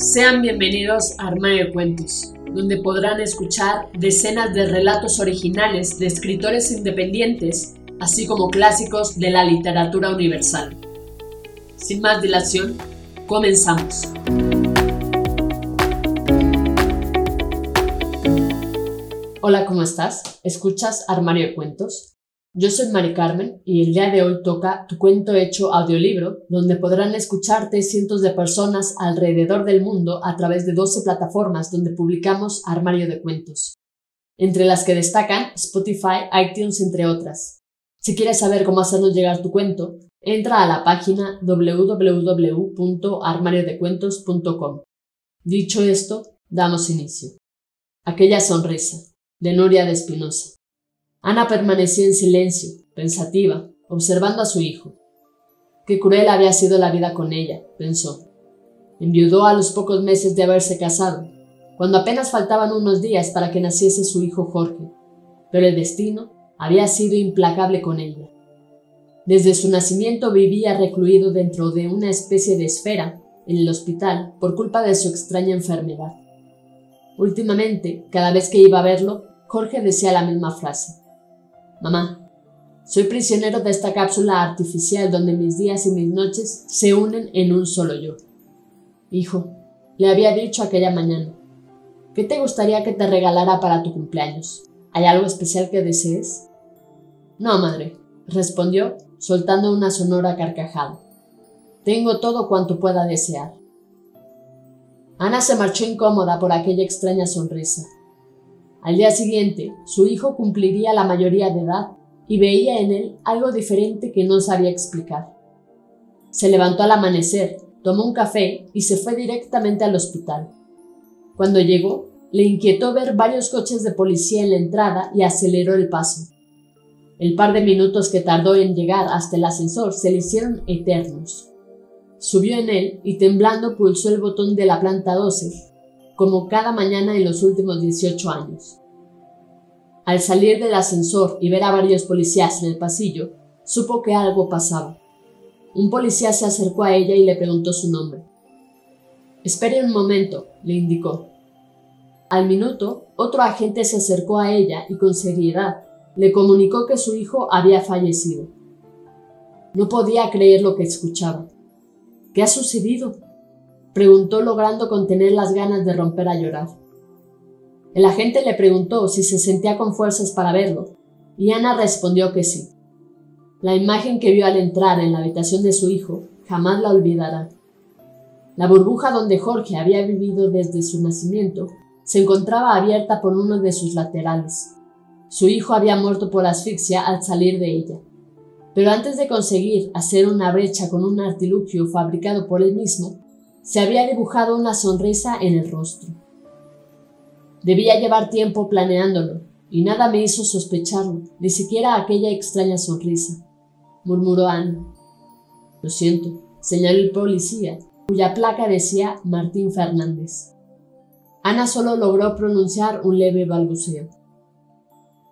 Sean bienvenidos a Armario de Cuentos, donde podrán escuchar decenas de relatos originales de escritores independientes, así como clásicos de la literatura universal. Sin más dilación, comenzamos. Hola, ¿cómo estás? ¿Escuchas Armario de Cuentos? Yo soy Mari Carmen y el día de hoy toca Tu cuento hecho audiolibro, donde podrán escucharte cientos de personas alrededor del mundo a través de 12 plataformas donde publicamos Armario de Cuentos, entre las que destacan Spotify, iTunes, entre otras. Si quieres saber cómo hacernos llegar tu cuento, entra a la página www.armariodecuentos.com. Dicho esto, damos inicio. Aquella sonrisa, de Nuria de Espinosa. Ana permanecía en silencio, pensativa, observando a su hijo. Qué cruel había sido la vida con ella, pensó. Enviudó a los pocos meses de haberse casado, cuando apenas faltaban unos días para que naciese su hijo Jorge, pero el destino había sido implacable con ella. Desde su nacimiento vivía recluido dentro de una especie de esfera en el hospital por culpa de su extraña enfermedad. Últimamente, cada vez que iba a verlo, Jorge decía la misma frase. Mamá, soy prisionero de esta cápsula artificial donde mis días y mis noches se unen en un solo yo. Hijo, le había dicho aquella mañana, ¿qué te gustaría que te regalara para tu cumpleaños? ¿Hay algo especial que desees? No, madre, respondió, soltando una sonora carcajada. Tengo todo cuanto pueda desear. Ana se marchó incómoda por aquella extraña sonrisa. Al día siguiente, su hijo cumpliría la mayoría de edad y veía en él algo diferente que no sabía explicar. Se levantó al amanecer, tomó un café y se fue directamente al hospital. Cuando llegó, le inquietó ver varios coches de policía en la entrada y aceleró el paso. El par de minutos que tardó en llegar hasta el ascensor se le hicieron eternos. Subió en él y temblando pulsó el botón de la planta 12 como cada mañana en los últimos 18 años. Al salir del ascensor y ver a varios policías en el pasillo, supo que algo pasaba. Un policía se acercó a ella y le preguntó su nombre. Espere un momento, le indicó. Al minuto, otro agente se acercó a ella y con seriedad le comunicó que su hijo había fallecido. No podía creer lo que escuchaba. ¿Qué ha sucedido? Preguntó logrando contener las ganas de romper a llorar. El agente le preguntó si se sentía con fuerzas para verlo, y Ana respondió que sí. La imagen que vio al entrar en la habitación de su hijo jamás la olvidará. La burbuja donde Jorge había vivido desde su nacimiento se encontraba abierta por uno de sus laterales. Su hijo había muerto por asfixia al salir de ella. Pero antes de conseguir hacer una brecha con un artilugio fabricado por él mismo, se había dibujado una sonrisa en el rostro. Debía llevar tiempo planeándolo, y nada me hizo sospecharlo, ni siquiera aquella extraña sonrisa, murmuró Ana. Lo siento, señaló el policía, cuya placa decía Martín Fernández. Ana solo logró pronunciar un leve balbuceo.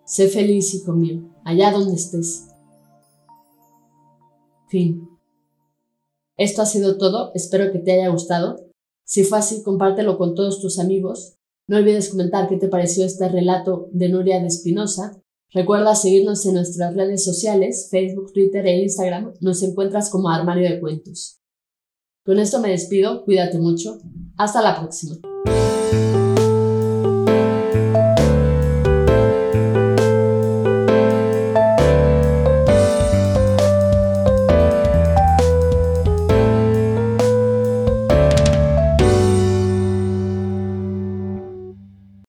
Sé feliz, hijo mío, allá donde estés. Fin. Esto ha sido todo, espero que te haya gustado. Si fue así, compártelo con todos tus amigos. No olvides comentar qué te pareció este relato de Nuria de Espinosa. Recuerda seguirnos en nuestras redes sociales, Facebook, Twitter e Instagram. Nos encuentras como Armario de Cuentos. Con esto me despido, cuídate mucho. Hasta la próxima.